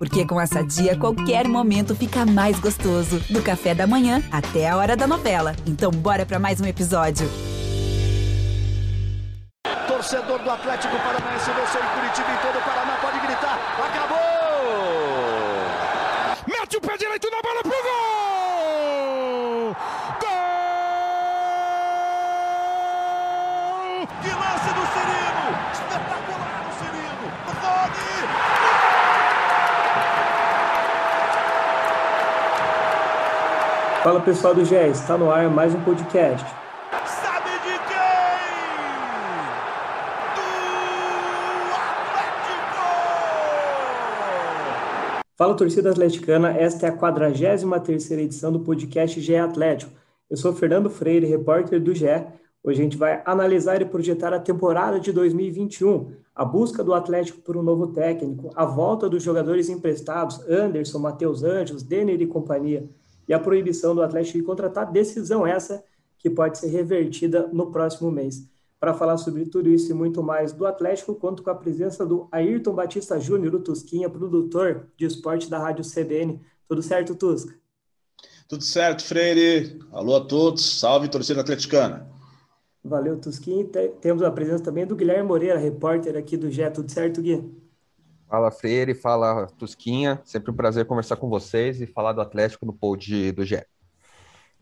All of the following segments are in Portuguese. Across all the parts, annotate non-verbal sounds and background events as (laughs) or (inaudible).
Porque com essa dia, qualquer momento fica mais gostoso. Do café da manhã até a hora da novela. Então, bora para mais um episódio. Torcedor do Atlético Paranaense, você em Curitiba todo o Paraná pode gritar: acabou! Mete o pé direito na bola pro gol! Gol! Que lance do Cirino! Espetacular o Cirino! Rony! Fala pessoal do GE, está no ar mais um podcast. Sabe de quem? Do Atlético! Fala torcida atleticana, esta é a 43ª edição do podcast GE Atlético. Eu sou Fernando Freire, repórter do GE. Hoje a gente vai analisar e projetar a temporada de 2021, a busca do Atlético por um novo técnico, a volta dos jogadores emprestados, Anderson, Matheus Anjos, Denner e companhia, e a proibição do Atlético de contratar, decisão essa que pode ser revertida no próximo mês. Para falar sobre tudo isso e muito mais do Atlético, conto com a presença do Ayrton Batista Júnior, o Tusquinha, produtor de esporte da Rádio CBN. Tudo certo, Tusca? Tudo certo, Freire. Alô a todos. Salve, torcida atleticana. Valeu, Tusquinha. Temos a presença também do Guilherme Moreira, repórter aqui do GE. Tudo certo, Gui? Fala Freire, fala Tusquinha, sempre um prazer conversar com vocês e falar do Atlético no pod do GE.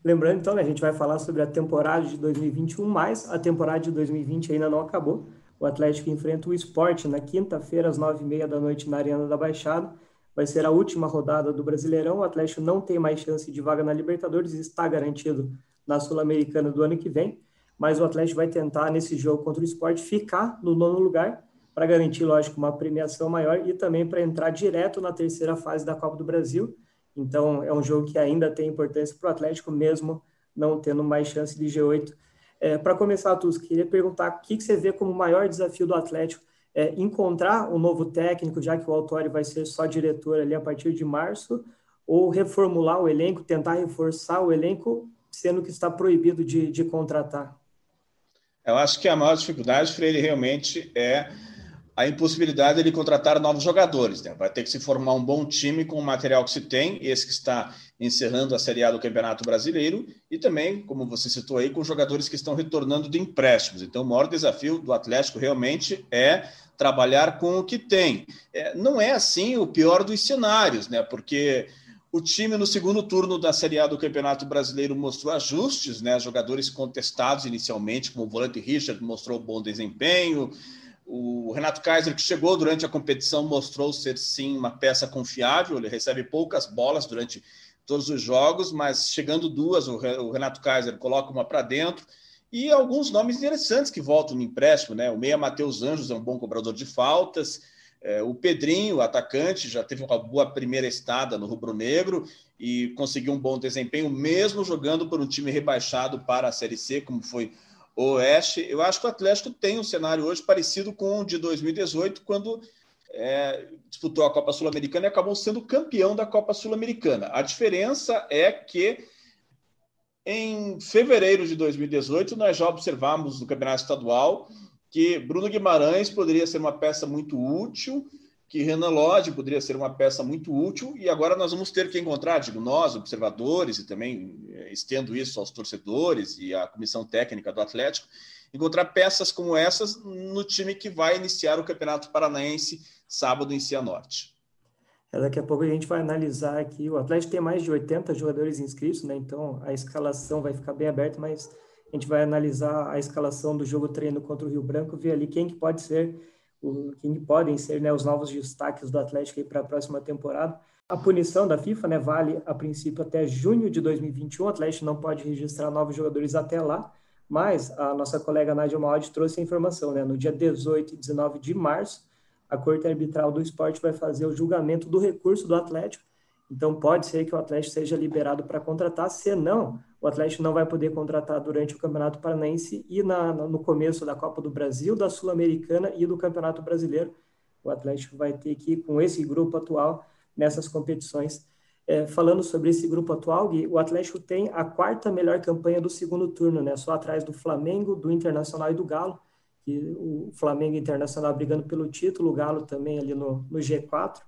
Lembrando então, né, a gente vai falar sobre a temporada de 2021, mas a temporada de 2020 ainda não acabou. O Atlético enfrenta o Esporte na quinta-feira, às nove e meia da noite, na Arena da Baixada. Vai ser a última rodada do Brasileirão. O Atlético não tem mais chance de vaga na Libertadores, está garantido na Sul-Americana do ano que vem. Mas o Atlético vai tentar, nesse jogo contra o Esporte, ficar no nono lugar para garantir, lógico, uma premiação maior e também para entrar direto na terceira fase da Copa do Brasil. Então, é um jogo que ainda tem importância para o Atlético, mesmo não tendo mais chance de G8. É, para começar, Tus, queria perguntar o que, que, você vê como o maior desafio do Atlético é encontrar um novo técnico, já que o Autori vai ser só diretor ali a partir de março, ou reformular o elenco, tentar reforçar o elenco, sendo que está proibido de, de contratar? Eu acho que a maior dificuldade, Freire, realmente é a impossibilidade de contratar novos jogadores. Né? Vai ter que se formar um bom time com o material que se tem, esse que está encerrando a Série A do Campeonato Brasileiro, e também, como você citou aí, com jogadores que estão retornando de empréstimos. Então, o maior desafio do Atlético realmente é trabalhar com o que tem. É, não é assim o pior dos cenários, né? Porque o time no segundo turno da Série A do Campeonato Brasileiro mostrou ajustes, né? Jogadores contestados inicialmente, como o volante Richard mostrou bom desempenho. O Renato Kaiser, que chegou durante a competição, mostrou ser sim uma peça confiável. Ele recebe poucas bolas durante todos os jogos, mas chegando duas, o Renato Kaiser coloca uma para dentro. E alguns nomes interessantes que voltam no empréstimo, né? O Meia Matheus Anjos é um bom cobrador de faltas. É, o Pedrinho, atacante, já teve uma boa primeira estada no Rubro Negro e conseguiu um bom desempenho, mesmo jogando por um time rebaixado para a Série C, como foi Oeste. Eu acho que o Atlético tem um cenário hoje parecido com o de 2018, quando é, disputou a Copa Sul-Americana e acabou sendo campeão da Copa Sul-Americana. A diferença é que em fevereiro de 2018 nós já observamos no Campeonato Estadual que Bruno Guimarães poderia ser uma peça muito útil que Renan Lodge poderia ser uma peça muito útil, e agora nós vamos ter que encontrar, digo nós, observadores, e também eh, estendo isso aos torcedores e à comissão técnica do Atlético, encontrar peças como essas no time que vai iniciar o Campeonato Paranaense sábado em Cianorte. É, daqui a pouco a gente vai analisar aqui. O Atlético tem mais de 80 jogadores inscritos, né? Então a escalação vai ficar bem aberta, mas a gente vai analisar a escalação do jogo treino contra o Rio Branco, ver ali quem que pode ser o, quem podem ser né, os novos destaques do Atlético para a próxima temporada. A punição da FIFA né, vale, a princípio, até junho de 2021. O Atlético não pode registrar novos jogadores até lá, mas a nossa colega Nádia Maldi trouxe a informação. Né, no dia 18 e 19 de março, a Corte Arbitral do Esporte vai fazer o julgamento do recurso do Atlético. Então, pode ser que o Atlético seja liberado para contratar, senão o Atlético não vai poder contratar durante o Campeonato Paranaense e na, no começo da Copa do Brasil, da Sul-Americana e do Campeonato Brasileiro. O Atlético vai ter que ir com esse grupo atual nessas competições. É, falando sobre esse grupo atual, Gui, o Atlético tem a quarta melhor campanha do segundo turno, né? só atrás do Flamengo, do Internacional e do Galo. E o Flamengo Internacional brigando pelo título, o Galo também ali no, no G4.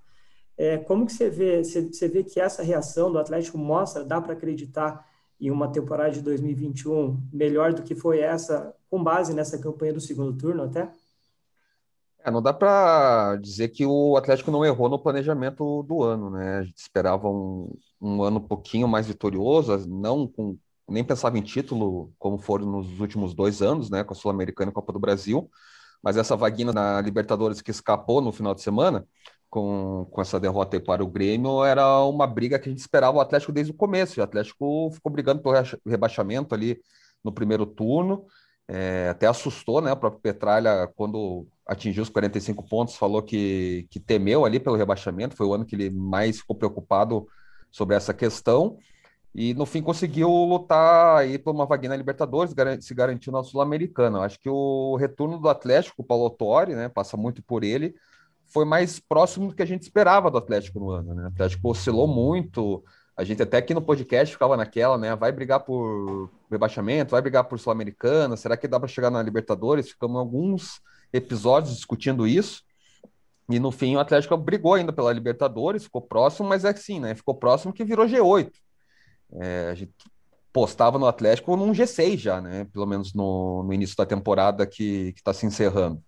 É, como que você vê, você, você vê que essa reação do Atlético mostra, dá para acreditar em uma temporada de 2021 melhor do que foi essa, com base nessa campanha do segundo turno até? É, não dá para dizer que o Atlético não errou no planejamento do ano, né? A gente esperava um, um ano um pouquinho mais vitorioso, não com, nem pensava em título como foram nos últimos dois anos, né? Com a Sul-Americana e a Copa do Brasil, mas essa vaguinha na Libertadores que escapou no final de semana, com, com essa derrota para o Grêmio, era uma briga que a gente esperava o Atlético desde o começo. O Atlético ficou brigando pelo rebaixamento ali no primeiro turno, é, até assustou, né? O próprio Petralha, quando atingiu os 45 pontos, falou que, que temeu ali pelo rebaixamento, foi o ano que ele mais ficou preocupado sobre essa questão, e no fim conseguiu lutar aí por uma vaguinha na Libertadores, se garantiu na Sul-Americana. Acho que o retorno do Atlético, o Paulo Autori, né, passa muito por ele, foi mais próximo do que a gente esperava do Atlético no ano, né? O Atlético oscilou muito, a gente até aqui no podcast ficava naquela, né? Vai brigar por rebaixamento, vai brigar por Sul-Americana, será que dá para chegar na Libertadores? Ficamos alguns episódios discutindo isso. E no fim o Atlético brigou ainda pela Libertadores, ficou próximo, mas é assim, né? Ficou próximo que virou G8. É, a gente postava no Atlético num G6 já, né? Pelo menos no, no início da temporada que está se encerrando.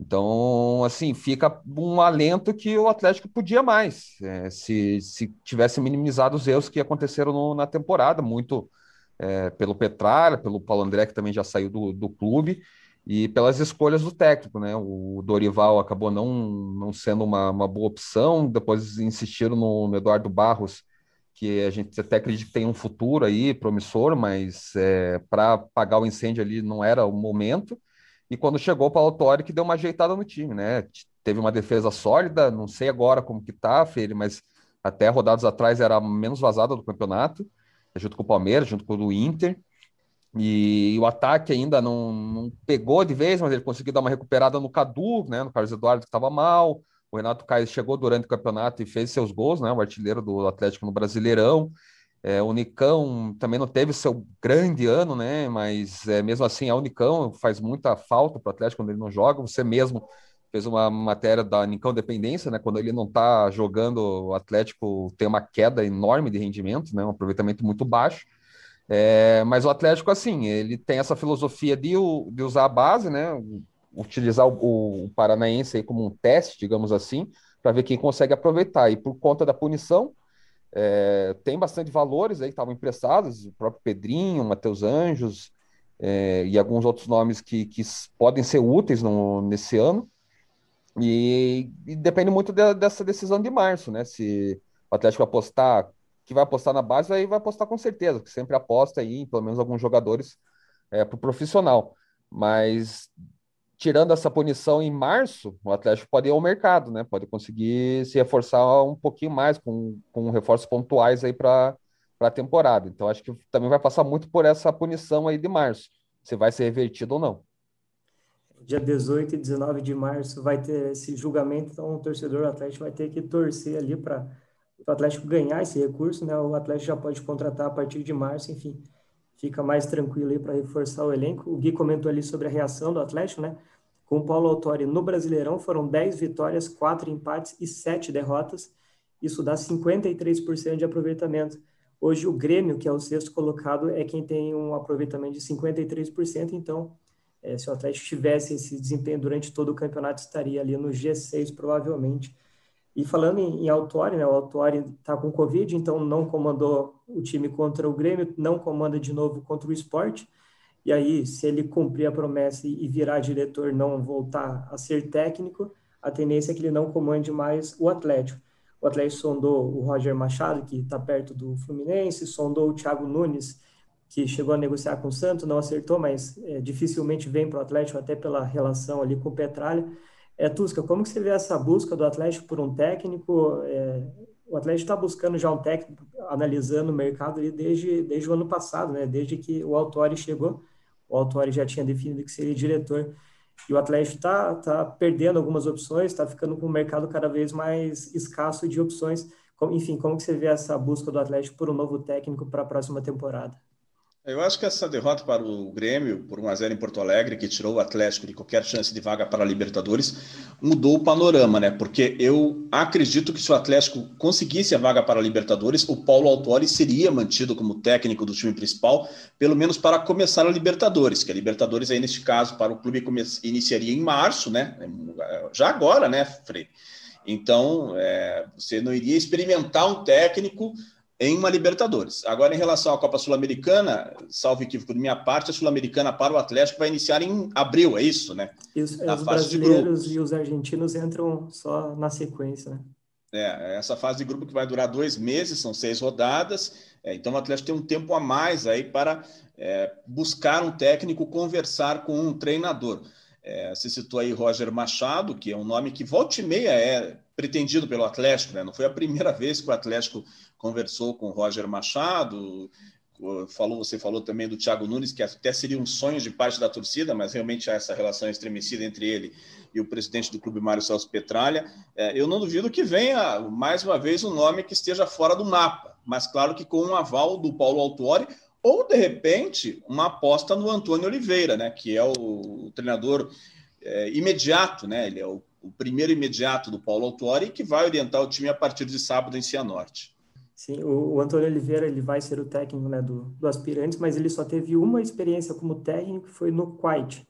Então, assim, fica um alento que o Atlético podia mais, é, se, se tivesse minimizado os erros que aconteceram no, na temporada, muito é, pelo Petralha, pelo Paulo André, que também já saiu do, do clube, e pelas escolhas do técnico, né? O Dorival acabou não, não sendo uma, uma boa opção, depois insistiram no, no, Eduardo Barros, que a gente até acredita que tem um futuro aí promissor, mas é, para apagar o incêndio ali não era o momento. E quando chegou para o Autori, que deu uma ajeitada no time, né? Teve uma defesa sólida, não sei agora como que tá, Felipe, mas até rodadas atrás era menos vazada do campeonato, junto com o Palmeiras, junto com o Inter. E, o ataque ainda não, não, pegou de vez, mas ele conseguiu dar uma recuperada no Cadu, né, no Carlos Eduardo, que estava mal. O Renato Caio chegou durante o campeonato e fez seus gols, né, o artilheiro do Atlético no Brasileirão. É, o Nicão também não teve seu grande ano, né, mas é, mesmo assim a Unicão faz muita falta para o Atlético quando ele não joga. Você mesmo fez uma matéria da Nicão Dependência, né, quando ele não está jogando, o Atlético tem uma queda enorme de rendimento, né, um aproveitamento muito baixo. É, mas o Atlético, assim, ele tem essa filosofia de, de usar a base, né? Utilizar o, o Paranaense como um teste, digamos assim, para ver quem consegue aproveitar. E por conta da punição, é, tem bastante valores aí que estavam emprestados, o próprio Pedrinho, Matheus Anjos é, e alguns outros nomes que, que podem ser úteis no, nesse ano. E, e depende muito de, dessa decisão de março, né? Se o Atlético apostar que vai apostar na base vai, vai apostar com certeza, que sempre aposta aí, pelo menos alguns jogadores, é, para o profissional. Mas tirando essa punição em março, o Atlético pode ir ao mercado, né? Pode conseguir se reforçar um pouquinho mais com, com reforços pontuais aí para a temporada. Então acho que também vai passar muito por essa punição aí de março, se vai ser revertido ou não. Dia 18 e 19 de março vai ter esse julgamento, então o torcedor Atlético vai ter que torcer ali para o Atlético ganhar esse recurso, né, o Atlético já pode contratar a partir de março, enfim, fica mais tranquilo aí para reforçar o elenco. O Gui comentou ali sobre a reação do Atlético, né? Com Paulo Autori no Brasileirão foram 10 vitórias, 4 empates e 7 derrotas. Isso dá 53% de aproveitamento. Hoje o Grêmio, que é o sexto colocado, é quem tem um aproveitamento de 53%. Então, é, se o Atlético tivesse esse desempenho durante todo o campeonato, estaria ali no G6 provavelmente. E falando em, em Autori, né, o Autori está com Covid, então não comandou o time contra o Grêmio, não comanda de novo contra o esporte. E aí, se ele cumprir a promessa e virar diretor, não voltar a ser técnico, a tendência é que ele não comande mais o Atlético. O Atlético sondou o Roger Machado, que está perto do Fluminense, sondou o Thiago Nunes, que chegou a negociar com o Santos, não acertou, mas é, dificilmente vem para o Atlético, até pela relação ali com o Petralha. É, Tusca, como que você vê essa busca do Atlético por um técnico? É, o Atlético está buscando já um técnico, analisando o mercado ali desde, desde o ano passado, né? Desde que o Autori chegou, o Autori já tinha definido que seria diretor. E o Atlético está tá perdendo algumas opções, está ficando com o mercado cada vez mais escasso de opções. Enfim, como que você vê essa busca do Atlético por um novo técnico para a próxima temporada? Eu acho que essa derrota para o Grêmio, por 1x0 em Porto Alegre, que tirou o Atlético de qualquer chance de vaga para a Libertadores, mudou o panorama, né? Porque eu acredito que se o Atlético conseguisse a vaga para a Libertadores, o Paulo Autori seria mantido como técnico do time principal, pelo menos para começar a Libertadores, que a Libertadores aí, neste caso, para o clube iniciaria em março, né? Já agora, né, Frei? Então, é, você não iria experimentar um técnico em uma Libertadores. Agora, em relação à Copa Sul-Americana, salvo equívoco de minha parte, a Sul-Americana para o Atlético vai iniciar em abril, é isso, né? Isso, na os brasileiros e os argentinos entram só na sequência, né? É, essa fase de grupo que vai durar dois meses, são seis rodadas, é, então o Atlético tem um tempo a mais aí para é, buscar um técnico, conversar com um treinador. É, você citou aí Roger Machado, que é um nome que volta e meia é pretendido pelo Atlético, né? Não foi a primeira vez que o Atlético conversou com o Roger Machado, falou, você falou também do Thiago Nunes, que até seria um sonho de parte da torcida, mas realmente há essa relação estremecida entre ele e o presidente do clube, Mário Celso Petralha. É, eu não duvido que venha, mais uma vez, um nome que esteja fora do mapa, mas claro que com um aval do Paulo Autuori, ou de repente uma aposta no Antônio Oliveira, né, que é o treinador é, imediato, né, ele é o, o, primeiro imediato do Paulo Autuori que vai orientar o time a partir de sábado em Cianorte. Sim, o, o Antônio Oliveira ele vai ser o técnico né, do, do Aspirantes, mas ele só teve uma experiência como técnico, que foi no Kuwait.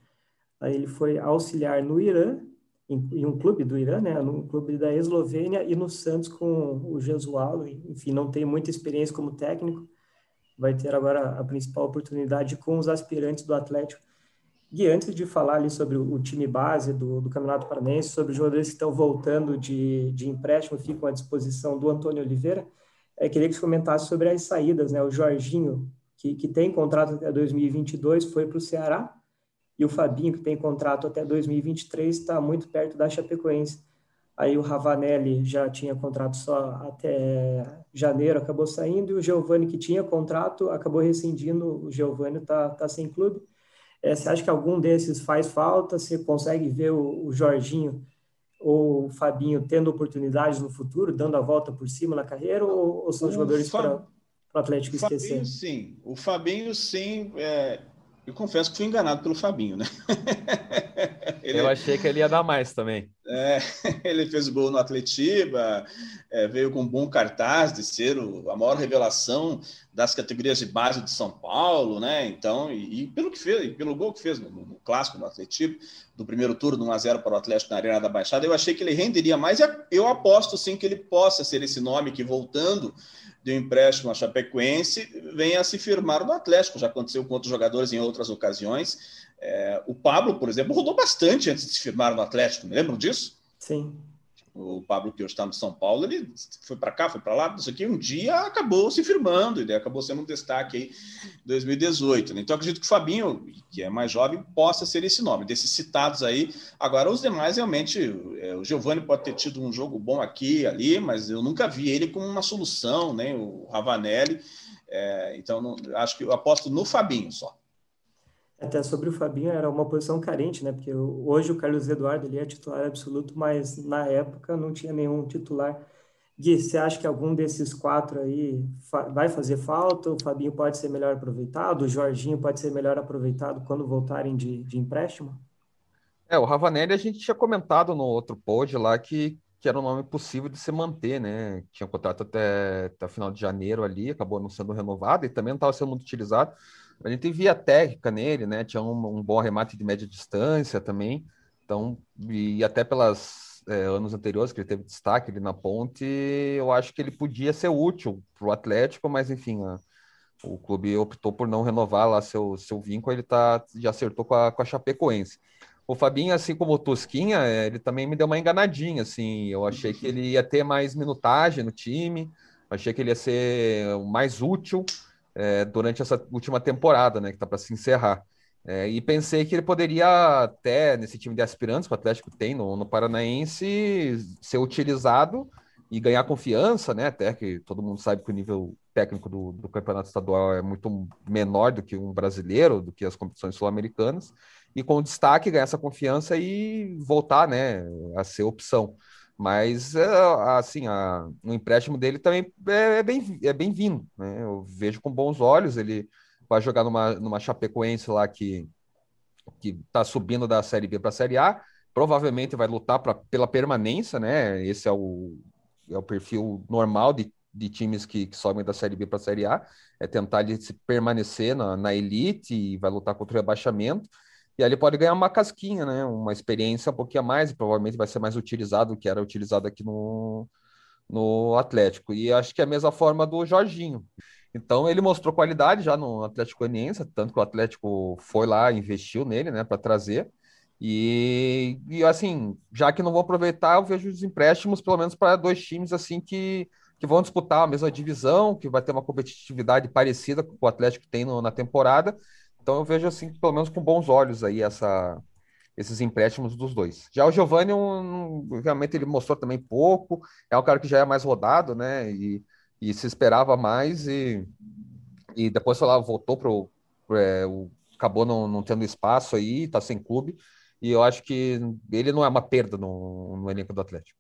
Aí ele foi auxiliar no Irã, em, em, um clube do Irã, né, num clube da Eslovênia, e no Santos com o Jesualo. Enfim, não tem muita experiência como técnico, vai ter agora a principal oportunidade com os aspirantes do Atlético. E antes de falar ali sobre o, time base do, do Campeonato Paranense, sobre os jogadores que estão voltando de, de empréstimo, ficam à disposição do Antônio Oliveira, é, queria que você comentasse sobre as saídas, né? O Jorginho, que, que tem contrato até 2022, foi para o Ceará, e o Fabinho, que tem contrato até 2023, está muito perto da Chapecoense. Aí o Ravanelli já tinha contrato só até janeiro, acabou saindo, e o Giovani, que tinha contrato, acabou rescindindo. O Giovani está tá sem clube. É, você acha que algum desses faz falta? Você consegue ver o, o Jorginho ou o Fabinho tendo oportunidades no futuro, dando a volta por cima na carreira, ou, ou são o jogadores para o Atlético esquecer? Sim, o Fabinho, sim. É, eu confesso que fui enganado pelo Fabinho, né? (laughs) ele, eu achei que ele ia dar mais também. É, (laughs) ele fez o gol no Atletiba, é, veio com um bom cartaz de ser o, a maior revelação das categorias de base de São Paulo, né? Então, e, e pelo que fez, pelo gol que fez no, no clássico no Atletiba, do primeiro turno, 1 a 0 para o Atlético na Arena da Baixada, eu achei que ele renderia mais e eu aposto sim que ele possa ser esse nome que voltando de um empréstimo a Chapecoense venha a se firmar no Atlético. Já aconteceu com outros jogadores em outras ocasiões. É, o Pablo, por exemplo, rodou bastante antes de se firmar no Atlético. Lembram disso? Sim o Pablo, que hoje está no São Paulo, ele foi para cá, foi para lá, isso aqui, um dia acabou se firmando, ele acabou sendo um destaque aí em 2018. Né? Então, acredito que o Fabinho, que é mais jovem, possa ser esse nome, desses citados aí. Agora, os demais, realmente, é, o Giovanni pode ter tido um jogo bom aqui ali, mas eu nunca vi ele como uma solução, nem né? o Ravanelli. É, então, não, acho que eu aposto no Fabinho só. Até sobre o Fabinho, era uma posição carente, né? Porque hoje o Carlos Eduardo ele é titular absoluto, mas na época não tinha nenhum titular. Gui, você acha que algum desses quatro aí vai fazer falta? O Fabinho pode ser melhor aproveitado? O Jorginho pode ser melhor aproveitado quando voltarem de, de empréstimo? É, o Ravanelli a gente tinha comentado no outro pod lá que, que era um nome possível de se manter, né? Tinha um contrato até, até final de janeiro ali, acabou não sendo renovado e também não estava sendo muito utilizado. A gente via técnica nele, né? Tinha um, um bom remate de média distância também. Então, e até pelas é, anos anteriores que ele teve destaque ali na ponte, eu acho que ele podia ser útil para o Atlético, mas enfim, a, o clube optou por não renovar lá seu, seu vínculo, ele tá, já acertou com a, com a Chapecoense. O Fabinho, assim como o Tosquinha, é, ele também me deu uma enganadinha, assim, eu achei que ele ia ter mais minutagem no time, achei que ele ia ser mais útil, é, durante essa última temporada, né, que está para se encerrar. É, e pensei que ele poderia até, nesse time de aspirantes que o Atlético tem no, no Paranaense, ser utilizado e ganhar confiança, né? Até que todo mundo sabe que o nível técnico do, do campeonato estadual é muito menor do que um brasileiro, do que as competições sul-americanas, e com destaque ganhar essa confiança e voltar, né, a ser opção. Mas, é, assim, a, o empréstimo dele também é, é bem-vindo, é bem né? Eu vejo com bons olhos, ele vai jogar numa, numa Chapecoense lá que que está subindo da Série B para a Série A, provavelmente vai lutar pra, pela permanência, né? Esse é o, é o perfil normal de, de times que, que sobem da Série B para a Série A, é tentar ele, se permanecer na, na elite e vai lutar contra o rebaixamento. E aí ele pode ganhar uma casquinha, né? Uma experiência um pouquinho a mais, e provavelmente vai ser mais utilizado do que era utilizado aqui no, no Atlético. E acho que é a mesma forma do Jorginho. Então ele mostrou qualidade já no Atlético Goianiense, tanto que o Atlético foi lá, investiu nele, né, para trazer. E, e assim, já que não vou aproveitar, eu vejo os empréstimos pelo menos para dois times assim que, que vão disputar a mesma divisão, que vai ter uma competitividade parecida com o Atlético tem no, na temporada. Então eu vejo assim, pelo menos com bons olhos aí essa esses empréstimos dos dois. Já o Giovanni, um, realmente ele mostrou também pouco, é um cara que já é mais rodado, né? E, e se esperava mais e, e depois sei lá, voltou para é, o acabou não, não tendo espaço aí, está sem clube e eu acho que ele não é uma perda no, no elenco do Atlético.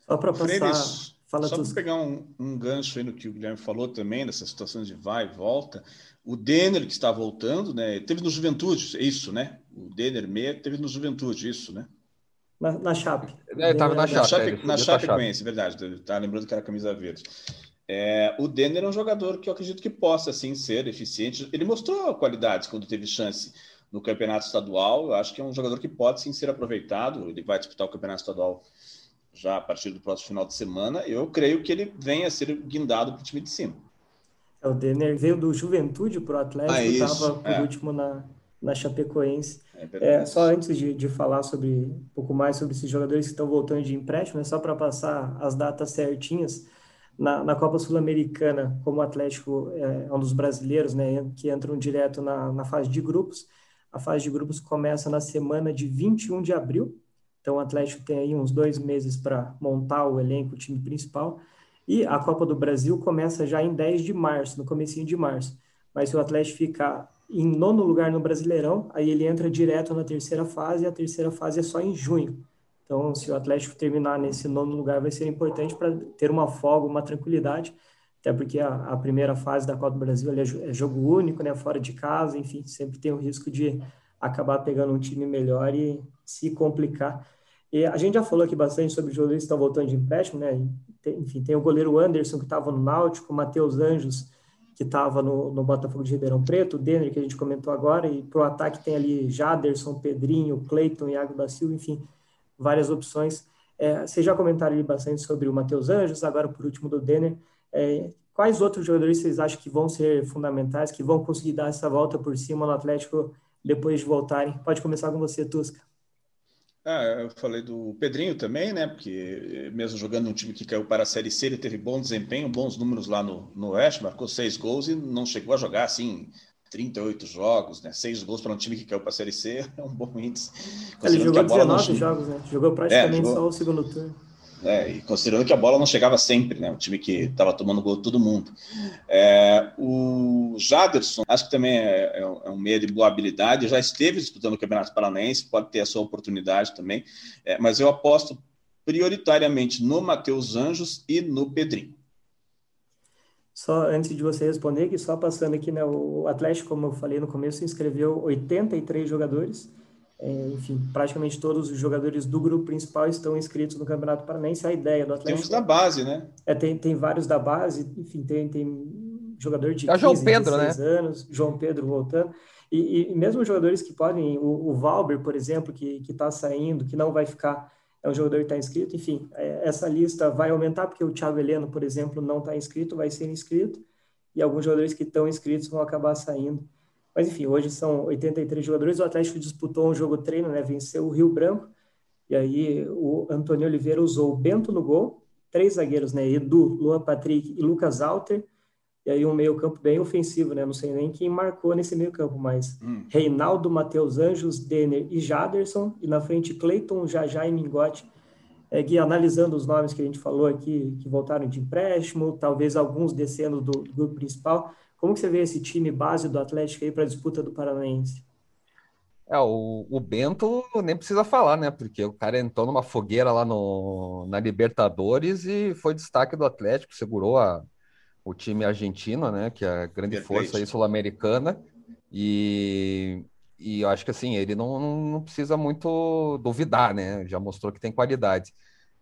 Só para passar, fala só para pegar um, um, gancho aí no que o Guilherme falou também dessa situação de vai e volta, o Denner que está voltando, né? Teve no Juventude, é isso, né? O Denner meia teve no Juventude, isso, né? Na, na Chape. É, estava na. Na Chape, é, na Chape conhece, verdade. Tá lembrando que era camisa verde. É, o Denner é um jogador que eu acredito que possa sim ser eficiente. Ele mostrou qualidades quando teve chance no campeonato estadual. Eu acho que é um jogador que pode sim ser aproveitado. Ele vai disputar o campeonato estadual já a partir do próximo final de semana. Eu creio que ele venha a ser guindado para o time de cima. É, o Denner veio do Juventude para o Atlético, estava ah, por é. último na, na Chapecoense. É, é só antes de, de falar sobre um pouco mais sobre esses jogadores que estão voltando de empréstimo, é só para passar as datas certinhas na, na Copa Sul-Americana, como o Atlético é, é um dos brasileiros, né, que entram direto na, na fase de grupos. A fase de grupos começa na semana de 21 de abril, então o Atlético tem aí uns dois meses para montar o elenco, o time principal. E a Copa do Brasil começa já em 10 de março, no comecinho de março. Mas se o Atlético ficar em nono lugar no Brasileirão, aí ele entra direto na terceira fase, e a terceira fase é só em junho. Então, se o Atlético terminar nesse nono lugar, vai ser importante para ter uma folga, uma tranquilidade, até porque a, a, primeira fase da Copa do Brasil é, é jogo único, né, fora de casa, enfim, sempre tem o risco de acabar pegando um time melhor e se complicar. E a gente já falou aqui bastante sobre os jogadores que estão voltando de empréstimo, né? Enfim, tem o goleiro Anderson, que estava no Náutico, o Matheus Anjos, que estava no, no Botafogo de Ribeirão Preto, o Denner, que a gente comentou agora, e para o ataque tem ali Jaderson, Pedrinho, Cleiton, Iago da Silva, enfim, várias opções. É, vocês já comentaram ali bastante sobre o Matheus Anjos, agora por último do Denner. É, quais outros jogadores vocês acham que vão ser fundamentais, que vão conseguir dar essa volta por cima no Atlético depois de voltarem? Pode começar com você, Tusca. Ah, eu falei do Pedrinho também, né? Porque mesmo jogando num time que caiu para a Série C, ele teve bom desempenho, bons números lá no, no Oeste, marcou seis gols e não chegou a jogar assim 38 jogos, né? Seis gols para um time que caiu para a Série C (laughs) é um bom índice. Ele jogou 19 não... jogos, né? Jogou praticamente é, jogou... só o segundo turno. É, e considerando que a bola não chegava sempre, né? Um time que estava tomando gol todo mundo. É, o Jaderson, acho que também é, é, um é meio de boa habilidade, já esteve disputando o Campeonato Paranaense, pode ter a sua oportunidade também, é, mas eu aposto prioritariamente no Matheus Anjos e no Pedrinho. Só antes de você responder, que só passando aqui, né, o Atlético, como eu falei no começo, inscreveu 83 jogadores. É, enfim, praticamente todos os jogadores do grupo principal estão inscritos no Campeonato Paranaense. A ideia do Atlético... Tem uns da base, né? É, tem, tem vários da base, enfim, tem, tem jogador de é 15, João Pedro, né? anos, João Pedro voltando. E, e, mesmo jogadores que podem, o, o Valber, por exemplo, que está saindo, que não vai ficar é um jogador que está inscrito. Enfim, é, essa lista vai aumentar, porque o Thiago Heleno, por exemplo, não está inscrito, vai ser inscrito, e alguns jogadores que estão inscritos vão acabar saindo. Mas, enfim, hoje são 83 jogadores. O Atlético disputou um jogo treino, né? Venceu o Rio Branco. E aí o Antônio Oliveira usou o Bento no gol, três zagueiros, né? Edu, Luan Patrick e Lucas Alter. E aí um meio-campo bem ofensivo, né? Não sei nem quem marcou nesse meio-campo, mas hum. Reinaldo, Matheus Anjos, Denner e Jaderson. E na frente, Cleiton, Jajá e Mingote. É, Gui, analisando os nomes que a gente falou aqui, que voltaram de empréstimo, talvez alguns descendo do, do grupo principal. Como que você vê esse time base do Atlético aí para a disputa do Paranaense? É, o, o Bento nem precisa falar, né? Porque o cara entrou numa fogueira lá no, na Libertadores e foi destaque do Atlético, segurou a, o time argentino, né? Que é a grande força sul-americana. E, e eu acho que assim, ele não, não precisa muito duvidar, né? Já mostrou que tem qualidade.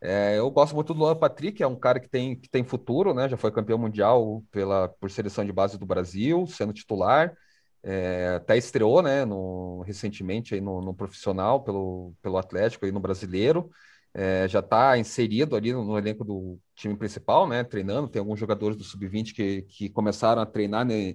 É, eu gosto muito do Luan Patrick, é um cara que tem, que tem futuro, né? Já foi campeão mundial pela, por seleção de base do Brasil, sendo titular. É, até estreou, né, no, recentemente aí no, no, profissional pelo, pelo Atlético aí no brasileiro. É, já está inserido ali no, no, elenco do time principal, né, treinando. Tem alguns jogadores do sub-20 que, que começaram a treinar né,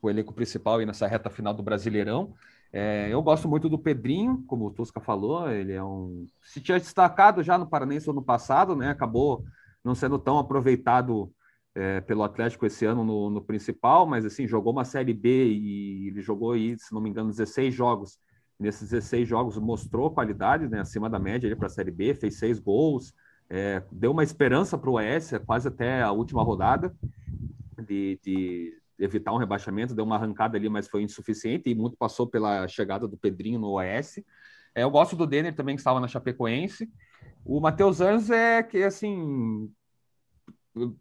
o elenco principal aí nessa reta final do Brasileirão. É, eu gosto muito do Pedrinho, como o Tosca falou, ele é um. Se tinha destacado já no Paranense ano passado, né? Acabou não sendo tão aproveitado é, pelo Atlético esse ano no, no, principal, mas assim, jogou uma Série B e ele jogou aí, se não me engano, 16 jogos. Nesses 16 jogos mostrou qualidade, né? Acima da média para a Série B, fez seis gols, é, deu uma esperança para o Oeste quase até a última rodada de, de evitar um rebaixamento, deu uma arrancada ali, mas foi insuficiente e muito passou pela chegada do Pedrinho no OS. É, eu gosto do Denner também, que estava na Chapecoense. O Matheus Anjos é que, assim,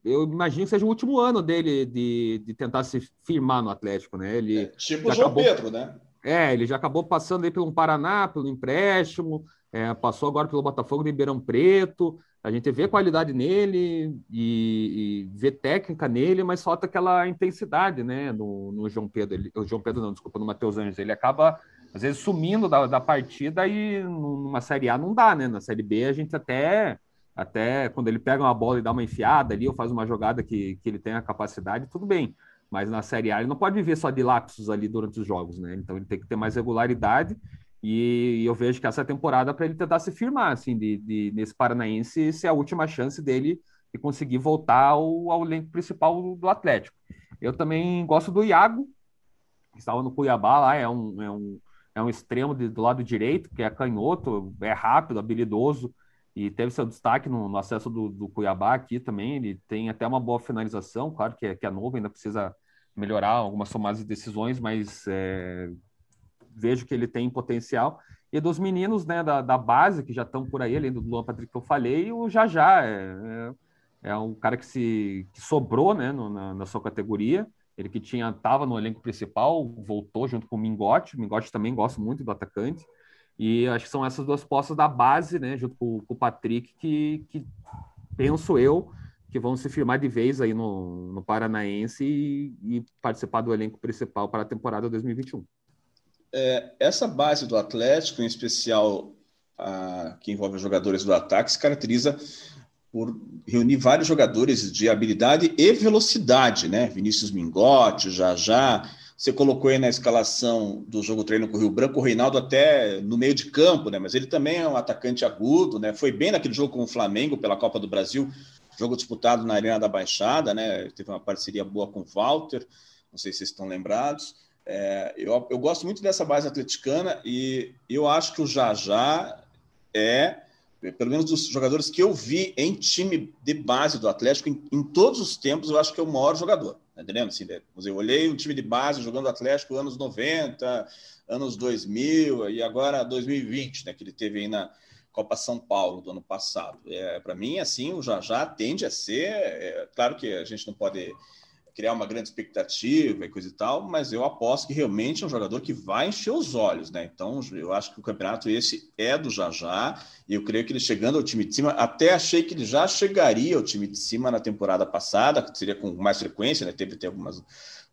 eu imagino que seja o último ano dele de, de tentar se firmar no Atlético, né? Ele é, tipo o João acabou, Pedro, né? É, ele já acabou passando aí pelo Paraná, pelo empréstimo, é, passou agora pelo Botafogo de Ribeirão Preto, a gente vê qualidade nele e, e vê técnica nele, mas falta aquela intensidade, né, no, no João Pedro. Ele, o João Pedro não, desculpa, no Matheus Anjos. Ele acaba, às vezes, sumindo da, da partida e numa Série A não dá, né? Na Série B a gente até, até quando ele pega uma bola e dá uma enfiada ali ou faz uma jogada que, que ele tem a capacidade, tudo bem. Mas na Série A ele não pode viver só de lapsos ali durante os jogos, né? Então ele tem que ter mais regularidade e eu vejo que essa temporada para ele tentar se firmar, assim, de, de, nesse Paranaense ser a última chance dele de conseguir voltar ao, ao elenco principal do Atlético. Eu também gosto do Iago, que estava no Cuiabá lá, é um, é um, é um extremo de, do lado direito, que é canhoto, é rápido, habilidoso, e teve seu destaque no, no acesso do, do, Cuiabá aqui também. Ele tem até uma boa finalização, claro que é, que é novo, ainda precisa melhorar algumas somadas de decisões, mas é, vejo que ele tem potencial. E dos meninos né, da, da base, que já estão por aí, além do Luan Patrick que eu falei, o Jajá é, é, é um cara que se que sobrou né, no, na, na, sua categoria. Ele que tinha estava no elenco principal, voltou junto com o Mingote. O Mingote também gosta muito do atacante. E acho que são essas duas postas da base, né, junto com, com o Patrick, que, que penso eu que vão se firmar de vez aí no, no Paranaense e, e participar do elenco principal para a temporada 2021 é, essa base do Atlético, em especial a, que envolve os jogadores do ataque, se caracteriza por reunir vários jogadores de habilidade e velocidade, né? Vinícius Mingotti, já já. Você colocou aí na escalação do jogo treino com o Rio Branco, o Reinaldo até no meio de campo, né? Mas ele também é um atacante agudo, né? Foi bem naquele jogo com o Flamengo pela Copa do Brasil, jogo disputado na Arena da Baixada, né? Teve uma parceria boa com o Walter, não sei se vocês estão lembrados. É, eu, eu gosto muito dessa base atleticana e eu acho que o Jajá é, pelo menos dos jogadores que eu vi em time de base do Atlético, em, em todos os tempos, eu acho que é o maior jogador. Tá entendendo? Assim, né? eu olhei o time de base jogando Atlético anos 90, anos 2000 e agora 2020, né, que ele teve aí na Copa São Paulo do ano passado. É, Para mim, assim, o Jajá tende a ser. É, claro que a gente não pode criar uma grande expectativa e coisa e tal, mas eu aposto que realmente é um jogador que vai encher os olhos, né? Então, eu acho que o campeonato esse é do Jajá, e eu creio que ele chegando ao time de cima, até achei que ele já chegaria ao time de cima na temporada passada, que seria com mais frequência, né? Teve algumas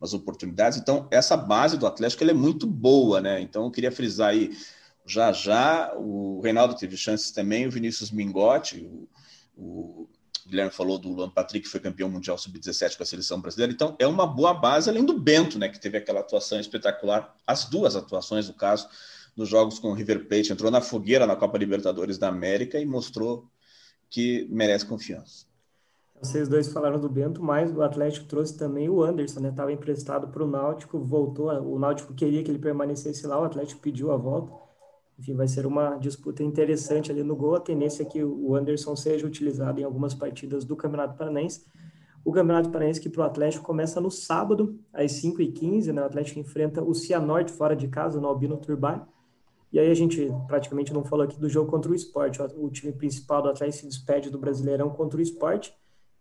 umas oportunidades. Então, essa base do Atlético é muito boa, né? Então, eu queria frisar aí já já o Reinaldo teve chances também, o Vinícius Mingotti, o, o Guilherme falou do Luan Patrick, que foi campeão mundial sub-17 com a seleção brasileira. Então, é uma boa base, além do Bento, né, que teve aquela atuação espetacular, as duas atuações, no caso, dos jogos com o River Plate. Entrou na fogueira na Copa Libertadores da América e mostrou que merece confiança. Vocês dois falaram do Bento, mas o Atlético trouxe também o Anderson, né? Estava emprestado para o Náutico, voltou. O Náutico queria que ele permanecesse lá, o Atlético pediu a volta enfim, vai ser uma disputa interessante ali no gol. A tendência é que o Anderson seja utilizado em algumas partidas do Campeonato Paranaense. O Campeonato Paranaense que para o Atlético começa no sábado, às 5h15, né? O Atlético enfrenta o Cianorte fora de casa, no Albino Turbay. E aí a gente praticamente não falou aqui do jogo contra o esporte. O time principal do Atlético se despede do Brasileirão contra o esporte.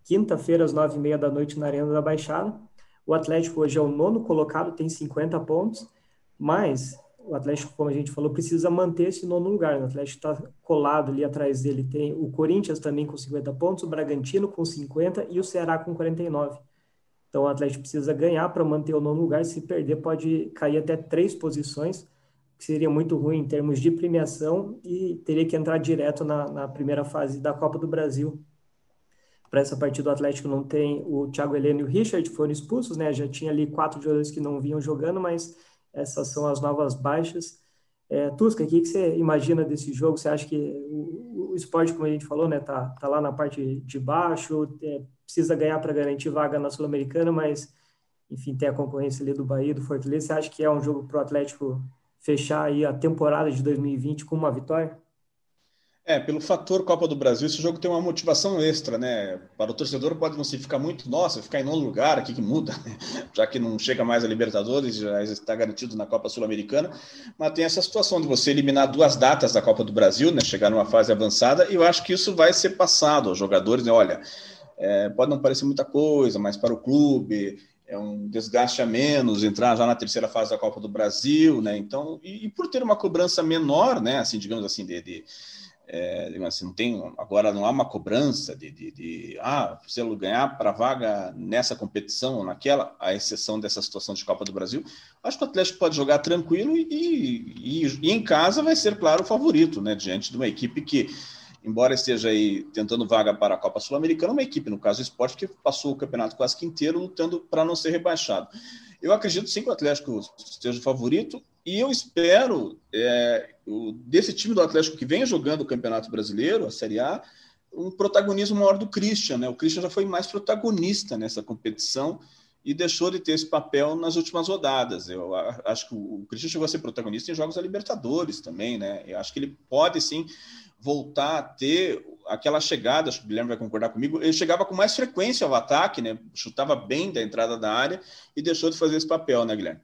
quinta-feira, às nove e meia da noite, na Arena da Baixada. O Atlético hoje é o nono colocado, tem 50 pontos, mas o Atlético, como a gente falou, precisa manter esse nono lugar. Né? O Atlético está colado ali atrás dele. Tem o Corinthians também com 50 pontos, o Bragantino com 50 e o Ceará com 49. Então o Atlético precisa ganhar para manter o nono lugar. Se perder, pode cair até três posições, que seria muito ruim em termos de premiação e teria que entrar direto na, na primeira fase da Copa do Brasil. Para essa partida, o Atlético não tem o Thiago Heleno e o Richard, foram expulsos, né? Já tinha ali quatro jogadores que não vinham jogando, mas essas são as novas baixas. É, Tusca, o que, que você imagina desse jogo? Você acha que o, o esporte, como a gente falou, né, tá, tá lá na parte de baixo, é, precisa ganhar para garantir vaga na Sul-Americana, mas, enfim, tem a concorrência ali do Bahia, do Fortaleza. Você acha que é um jogo para o Atlético fechar aí a temporada de 2020 com uma vitória? É, pelo fator Copa do Brasil, esse jogo tem uma motivação extra, né? Para o torcedor pode não se ficar muito, nossa, ficar em nono lugar, aqui que muda, (laughs) já que não chega mais a Libertadores, já está garantido na Copa Sul-Americana, mas tem essa situação de você eliminar duas datas da Copa do Brasil, né? Chegar numa fase avançada, e eu acho que isso vai ser passado aos jogadores, né? Olha, é, pode não parecer muita coisa, mas para o clube é um desgaste a menos entrar já na terceira fase da Copa do Brasil, né? Então, e, e por ter uma cobrança menor, né? Assim, digamos assim, de, de é, assim, não tem, agora não há uma cobrança de, de, de ah, se ganhar para vaga nessa competição ou naquela, a exceção dessa situação de Copa do Brasil, acho que o Atlético pode jogar tranquilo e, e, e, e em casa vai ser, claro, o favorito, né, diante de uma equipe que, embora esteja aí tentando vaga para a Copa Sul-Americana, uma equipe, no caso do esporte, que passou o campeonato quase que inteiro lutando para não ser rebaixado. Eu acredito sim que o Atlético seja o favorito e eu espero, é, desse time do Atlético que vem jogando o Campeonato Brasileiro, a Série A, um protagonismo maior do Christian. Né? O Christian já foi mais protagonista nessa competição e deixou de ter esse papel nas últimas rodadas. Eu acho que o Christian chegou a ser protagonista em jogos da Libertadores também. Né? Eu acho que ele pode sim voltar a ter aquela chegada, acho que o Guilherme vai concordar comigo, ele chegava com mais frequência ao ataque, né? chutava bem da entrada da área e deixou de fazer esse papel, né, Guilherme?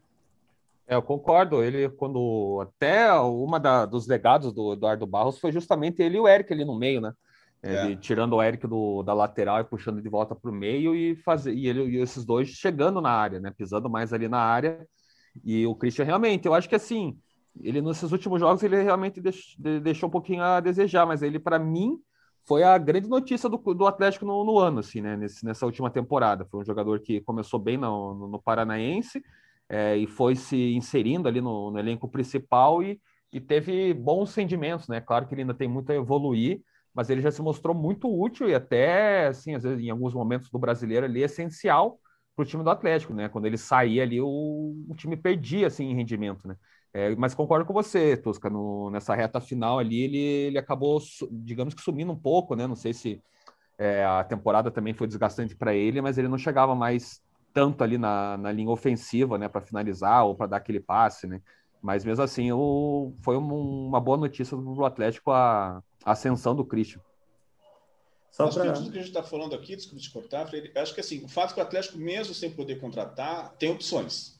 É, eu concordo. Ele, quando até uma da, dos legados do Eduardo Barros foi justamente ele e o Eric ali no meio, né? Ele, é. tirando o Eric do, da lateral e puxando de volta para o meio e fazer e, ele, e esses dois chegando na área, né? Pisando mais ali na área. E o Christian realmente, eu acho que assim, ele nesses últimos jogos ele realmente deixou um pouquinho a desejar, mas ele para mim foi a grande notícia do, do Atlético no, no ano, assim, né? Nesse, nessa última temporada. Foi um jogador que começou bem no, no, no Paranaense é, e foi se inserindo ali no, no elenco principal e, e, teve bons rendimentos, né? Claro que ele ainda tem muito a evoluir, mas ele já se mostrou muito útil e até, assim, às vezes, em alguns momentos do brasileiro ali, essencial para o time do Atlético, né? Quando ele saía ali, o, o time perdia, assim, em rendimento, né? É, mas concordo com você, Tosca, no, nessa reta final ali, ele, ele acabou, digamos que sumindo um pouco, né? Não sei se é, a temporada também foi desgastante para ele, mas ele não chegava mais tanto ali na, na linha ofensiva, né, para finalizar ou para dar aquele passe, né? Mas mesmo assim, o, foi um, uma boa notícia para o Atlético a, a, ascensão do Christian. Só pra... que tudo que a gente está falando aqui, desculpa te cortar, Fred, acho que assim, o fato que o Atlético, mesmo sem poder contratar, tem opções.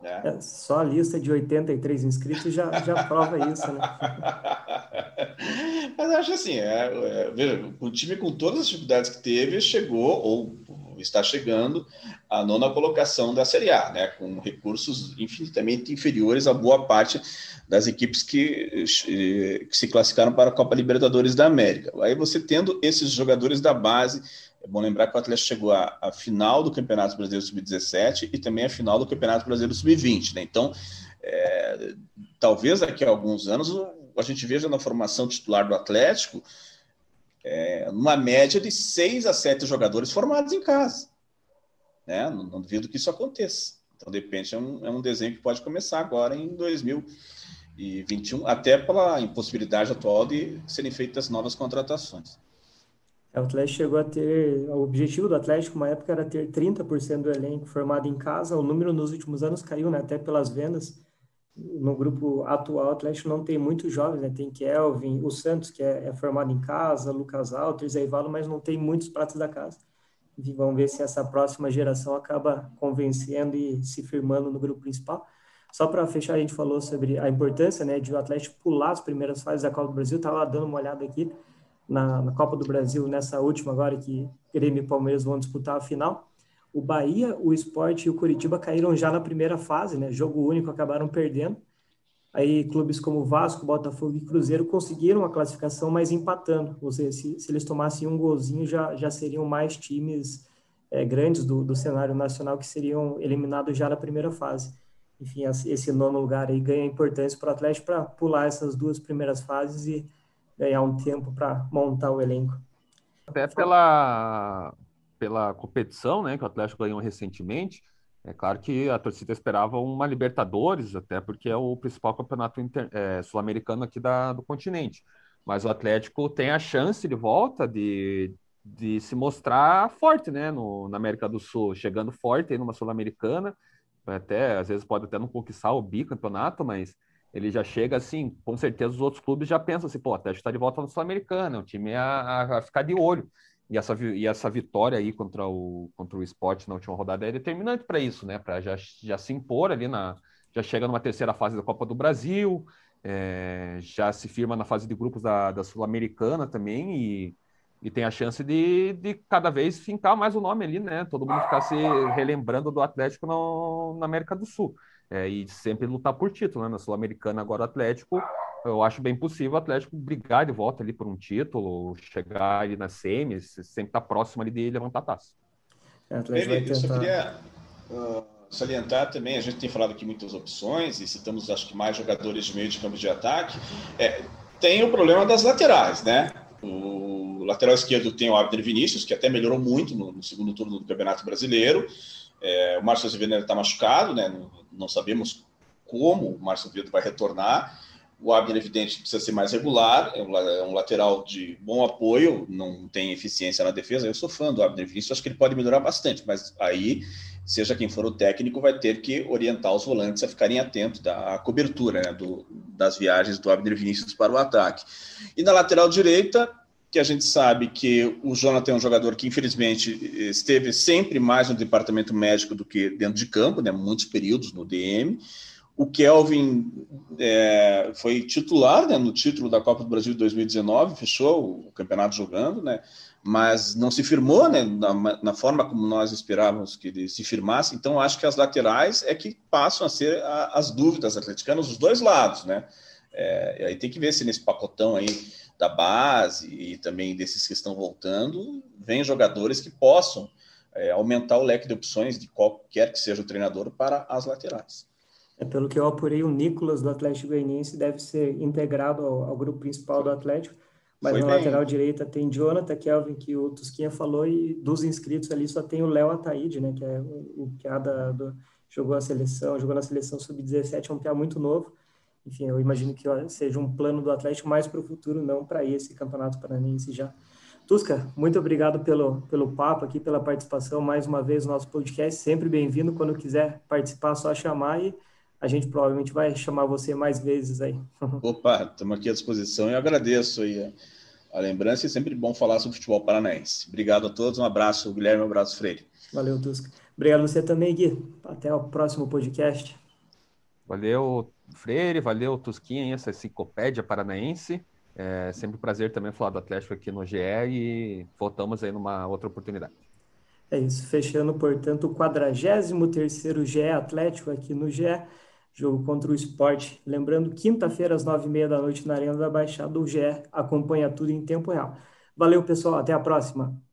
Né? É, só a lista de 83 inscritos já, já prova isso, né? (laughs) Mas acho assim, é, é, veja, o time com todas as dificuldades que teve, chegou, ou está chegando à nona colocação da Série A, né, com recursos infinitamente inferiores a boa parte das equipes que, que se classificaram para a Copa Libertadores da América. Aí você tendo esses jogadores da base, é bom lembrar que o Atlético chegou à, à final do Campeonato Brasileiro Sub-17 e também à final do Campeonato Brasileiro Sub-20, né? Então, é, talvez daqui a alguns anos a gente veja na formação titular do Atlético é, uma média de seis a sete jogadores formados em casa. Né? Não, não duvido que isso aconteça. Então, de repente, é um, é um desenho que pode começar agora em 2021, até pela impossibilidade atual de serem feitas novas contratações. É, o Atlético chegou a ter. O objetivo do Atlético, uma época, era ter 30% do elenco formado em casa. O número nos últimos anos caiu, né, até pelas vendas no grupo atual, o Atlético não tem muitos jovens, né? Tem Kelvin, o Santos, que é, é formado em casa, Lucas Alter, Zé Ivalo, mas não tem muitos pratos da casa. Enfim, vamos ver se essa próxima geração acaba convencendo e se firmando no grupo principal. Só para fechar, a gente falou sobre a importância né, de o Atlético pular as primeiras fases da Copa do Brasil, estava dando uma olhada aqui. na, na, Copa do Brasil, nessa última agora, que Grêmio e Palmeiras vão disputar a final. O Bahia, o Sport e o Curitiba caíram já na primeira fase, né? Jogo único, acabaram perdendo. Aí clubes como Vasco, Botafogo e Cruzeiro conseguiram a classificação, mas empatando. Ou seja, se, se eles tomassem um golzinho, já, já seriam mais times é, grandes do, do cenário nacional que seriam eliminados já na primeira fase. Enfim, esse nono lugar aí ganha importância para o Atlético para pular essas duas primeiras fases e ganhar um tempo para montar o elenco. Até pela, pela competição né, que o Atlético ganhou recentemente, é claro que a torcida esperava uma Libertadores, até porque é o principal campeonato é, sul-americano aqui da, do continente. Mas o Atlético tem a chance de volta de, de se mostrar forte né, no, na América do Sul, chegando forte aí numa Sul-Americana. Até, às vezes pode até não conquistar o bicampeonato, mas ele já chega assim, com certeza os outros clubes já pensam assim, pô, o Atlético está de volta na Sul-Americana, é um time a, a, ficar de olho. E essa, e essa vitória aí contra o, contra o Sport na última rodada é determinante para isso, né? Para já, já se impor ali na. Já chega numa terceira fase da Copa do Brasil, é, já se firma na fase de grupos da, da Sul-Americana também e, e tem a chance de, de cada vez fincar mais o nome ali, né? Todo mundo ficar se relembrando do Atlético no, na América do Sul. É, e sempre lutar por título, né? Na Sul-Americana agora o Atlético eu acho bem possível o Atlético brigar de volta ali por um título, chegar ali nas semis, sempre estar tá próximo ali de levantar a taça. É, Ele, eu só queria uh, salientar também, a gente tem falado aqui muitas opções e citamos acho que mais jogadores de meio de campo de ataque. É, tem o problema das laterais, né? O lateral esquerdo tem o Abner Vinícius, que até melhorou muito no, no segundo turno do Campeonato Brasileiro. É, o Márcio Azevedo está machucado, né? Não, não sabemos como o Márcio Azevedo vai retornar. O Abner, evidente, precisa ser mais regular, é, é um lateral de bom apoio, não tem eficiência na defesa. Eu sou fã do Abner Vinícius, acho que ele pode melhorar bastante, mas aí, seja quem for o técnico, vai ter que orientar os volantes a ficarem atentos da cobertura né, do, das viagens do Abner Vinícius para o ataque. E na lateral direita, que a gente sabe que o Jonathan é um jogador que, infelizmente, esteve sempre mais no departamento médico do que dentro de campo, né, muitos períodos no DM. O Kelvin é, foi titular né, no título da Copa do Brasil de 2019, fechou o campeonato jogando, né, mas não se firmou né, na, na, forma como nós esperávamos que ele se firmasse. Então, acho que as laterais é que passam a ser a, as dúvidas atleticanas dos dois lados. Né? É, aí tem que ver se nesse pacotão aí da base e também desses que estão voltando, vem jogadores que possam é, aumentar o leque de opções de qualquer que seja o treinador para as laterais. É, pelo que eu apurei, o Nicolas do Atlético Goianiense deve ser integrado ao, ao grupo principal do Atlético, mas Foi na bem. lateral direita tem Jonathan Kelvin, que o Tusquinha falou, e dos inscritos ali só tem o Léo Ataíde, né, que é o, o piada do, jogou a seleção, jogou na seleção sub-17, é um piá muito novo. Enfim, eu imagino que seja um plano do Atlético mais para o futuro, não para esse campeonato paranaense já. Tusca, muito obrigado pelo, pelo papo aqui, pela participação mais uma vez no nosso podcast. Sempre bem-vindo. Quando quiser participar, só chamar e a gente provavelmente vai chamar você mais vezes aí. (laughs) Opa, estamos aqui à disposição e agradeço aí a, a lembrança e sempre bom falar sobre futebol paranaense. Obrigado a todos, um abraço, Guilherme, um abraço, Freire. Valeu, Tusca. Obrigado você também, Gui. Até o próximo podcast. Valeu, Freire, valeu, Tusquinha, essa enciclopédia paranaense. É sempre um prazer também falar do Atlético aqui no GE e voltamos aí numa outra oportunidade. É isso, fechando, portanto, o 43º GE Atlético aqui no GE jogo contra o esporte. Lembrando, quinta-feira, às nove e meia da noite, na Arena da Baixada, o GE acompanha tudo em tempo real. Valeu, pessoal. Até a próxima.